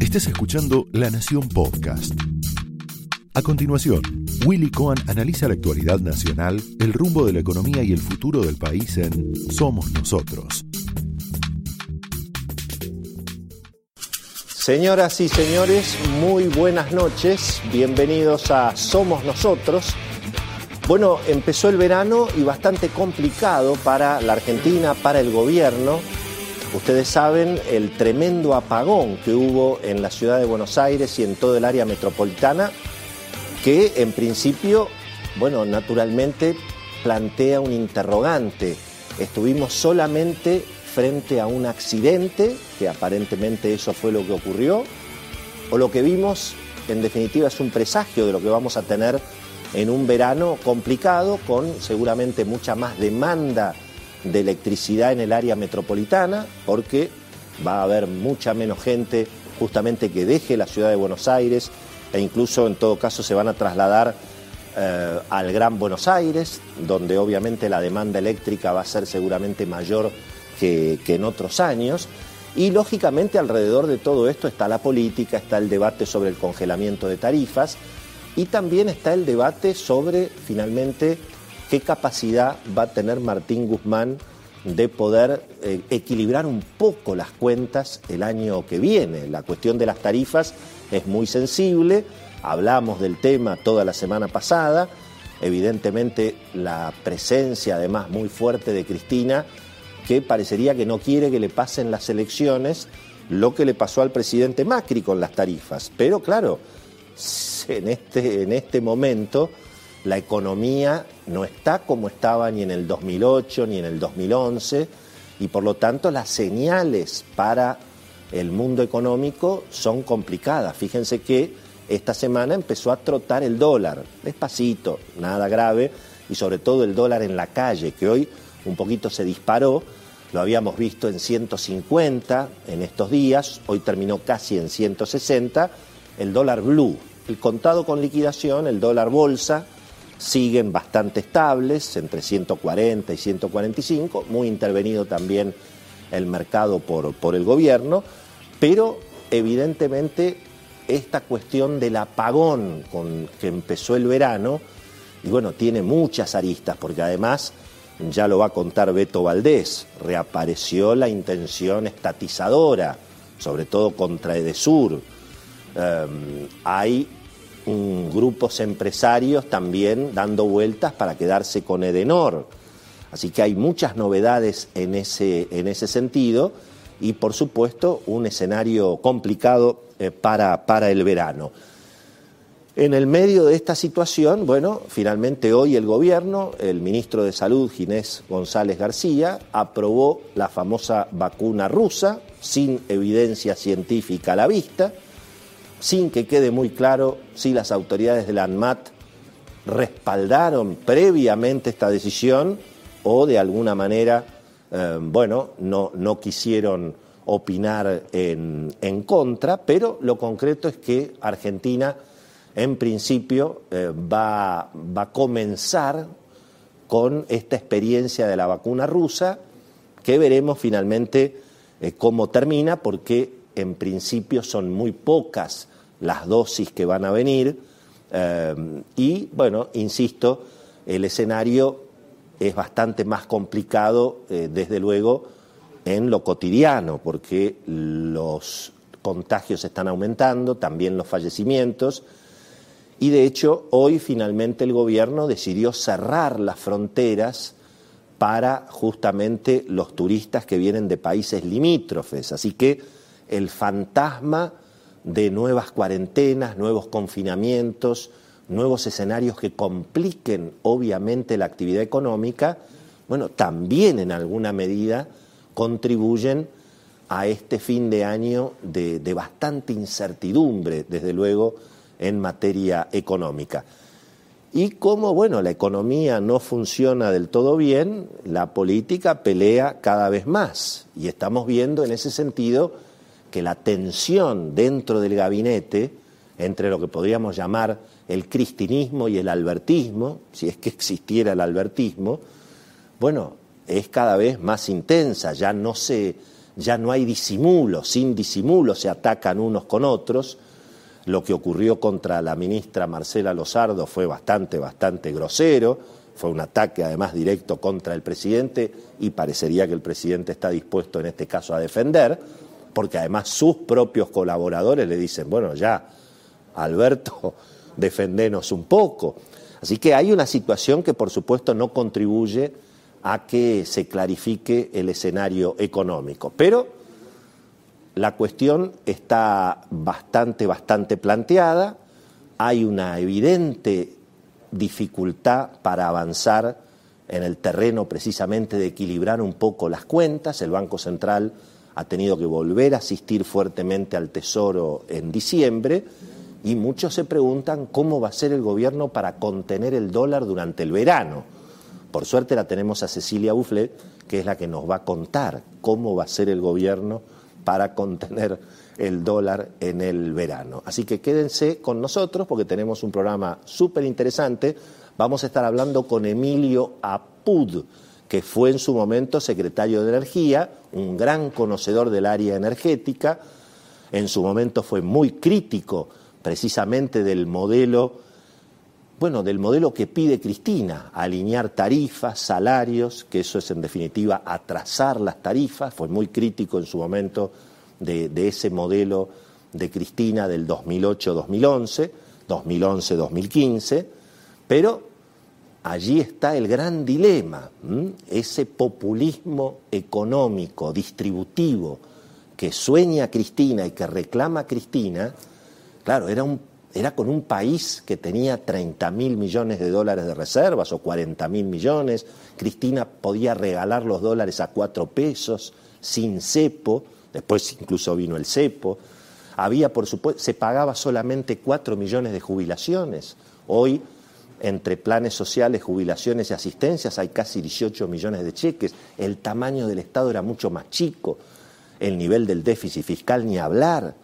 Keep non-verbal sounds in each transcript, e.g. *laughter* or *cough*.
Estés escuchando La Nación Podcast. A continuación, Willy Cohen analiza la actualidad nacional, el rumbo de la economía y el futuro del país en Somos Nosotros. Señoras y señores, muy buenas noches. Bienvenidos a Somos Nosotros. Bueno, empezó el verano y bastante complicado para la Argentina, para el gobierno. Ustedes saben el tremendo apagón que hubo en la ciudad de Buenos Aires y en todo el área metropolitana, que en principio, bueno, naturalmente plantea un interrogante. Estuvimos solamente frente a un accidente, que aparentemente eso fue lo que ocurrió, o lo que vimos, en definitiva, es un presagio de lo que vamos a tener en un verano complicado, con seguramente mucha más demanda de electricidad en el área metropolitana, porque va a haber mucha menos gente justamente que deje la ciudad de Buenos Aires e incluso en todo caso se van a trasladar eh, al Gran Buenos Aires, donde obviamente la demanda eléctrica va a ser seguramente mayor que, que en otros años. Y lógicamente alrededor de todo esto está la política, está el debate sobre el congelamiento de tarifas y también está el debate sobre finalmente qué capacidad va a tener Martín Guzmán de poder eh, equilibrar un poco las cuentas el año que viene. La cuestión de las tarifas es muy sensible, hablamos del tema toda la semana pasada, evidentemente la presencia además muy fuerte de Cristina, que parecería que no quiere que le pasen las elecciones lo que le pasó al presidente Macri con las tarifas. Pero claro, *laughs* en este, en este momento la economía no está como estaba ni en el 2008 ni en el 2011 y por lo tanto las señales para el mundo económico son complicadas. Fíjense que esta semana empezó a trotar el dólar, despacito, nada grave, y sobre todo el dólar en la calle, que hoy un poquito se disparó, lo habíamos visto en 150 en estos días, hoy terminó casi en 160, el dólar blue, el contado con liquidación, el dólar bolsa, siguen bastante estables, entre 140 y 145, muy intervenido también el mercado por, por el gobierno, pero evidentemente esta cuestión del apagón con que empezó el verano, y bueno, tiene muchas aristas, porque además, ya lo va a contar Beto Valdés, reapareció la intención estatizadora, sobre todo contra Edesur. Um, hay grupos empresarios también dando vueltas para quedarse con Edenor. Así que hay muchas novedades en ese, en ese sentido y por supuesto un escenario complicado eh, para, para el verano. En el medio de esta situación, bueno, finalmente hoy el gobierno, el ministro de Salud, Ginés González García, aprobó la famosa vacuna rusa sin evidencia científica a la vista sin que quede muy claro si las autoridades de la ANMAT respaldaron previamente esta decisión o de alguna manera, eh, bueno, no, no, quisieron opinar en, en, contra, pero lo concreto es que Argentina en principio eh, va, va, a comenzar con esta experiencia de la vacuna rusa, que veremos finalmente eh, cómo termina, porque en principio son muy pocas las dosis que van a venir eh, y, bueno, insisto, el escenario es bastante más complicado, eh, desde luego, en lo cotidiano, porque los contagios están aumentando, también los fallecimientos, y de hecho hoy finalmente el gobierno decidió cerrar las fronteras para justamente los turistas que vienen de países limítrofes. Así que el fantasma de nuevas cuarentenas, nuevos confinamientos, nuevos escenarios que compliquen obviamente la actividad económica, bueno, también en alguna medida contribuyen a este fin de año de, bastante incertidumbre, desde luego, en materia económica. Y como, bueno, la economía no funciona del todo bien, la política pelea cada vez más. Y estamos viendo en ese sentido que la tensión dentro del gabinete entre lo que podríamos llamar el cristinismo y el albertismo, si es que existiera el albertismo, bueno, es cada vez más intensa, ya no se, ya no hay disimulo, sin disimulo se atacan unos con otros. Lo que ocurrió contra la ministra Marcela Lozardo fue bastante, bastante grosero, fue un ataque además directo contra el presidente y parecería que el presidente está dispuesto en este caso a defender, porque además sus propios colaboradores le dicen, bueno, ya, Alberto, *laughs* defendenos un poco. Así que hay una situación que por supuesto no contribuye a que se clarifique el escenario económico. Pero la cuestión está bastante, bastante planteada, hay una evidente dificultad para avanzar en el terreno precisamente de equilibrar un poco las cuentas. El Banco Central ha tenido que volver a asistir fuertemente al Tesoro en diciembre y muchos se preguntan cómo va a ser el gobierno para contener el dólar durante el verano por suerte la tenemos a Cecilia Bufflet, que es la que nos va a contar cómo va a ser el gobierno para contener el dólar en el verano. Así que quédense con nosotros porque tenemos un programa súper interesante. Vamos a estar hablando con Emilio Apud, que fue en su momento secretario de Energía, un gran conocedor del área energética. En su momento fue muy crítico precisamente del modelo bueno, del modelo que pide Cristina, alinear tarifas, salarios, que eso es en definitiva atrasar las tarifas, fue muy crítico en su momento de, ese modelo de Cristina del 2008-2011, 2011-2015, pero allí está el gran dilema, ese populismo económico, distributivo, que sueña Cristina y que reclama Cristina, claro, era con un país que tenía 30 mil millones de dólares de reservas o 40 mil millones. Cristina podía regalar los dólares a cuatro pesos sin cepo, después incluso vino el cepo. Había, por supuesto, se pagaba solamente 4 millones de jubilaciones. Hoy, entre planes sociales, jubilaciones y asistencias, hay casi 18 millones de cheques. El tamaño del Estado era mucho más chico. El nivel del déficit fiscal ni hablar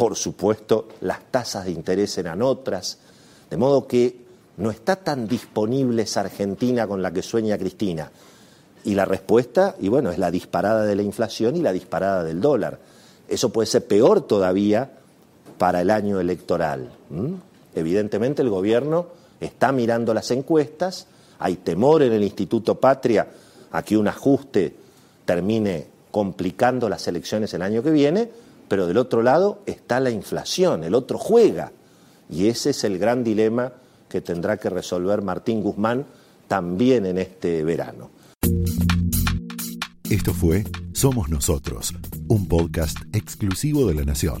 por supuesto, las tasas de interés eran otras, de modo que no está tan disponible esa Argentina con la que sueña Cristina. Y la respuesta, y bueno, es la disparada de la inflación y la disparada del dólar. Eso puede ser peor todavía para el año electoral. Evidentemente el gobierno está mirando las encuestas, hay temor en el Instituto Patria a que un ajuste termine complicando las elecciones el año que viene, pero del otro lado está la inflación, el otro juega. Y ese es el gran dilema que tendrá que resolver Martín Guzmán también en este verano. Esto fue Somos Nosotros, un podcast exclusivo de La Nación.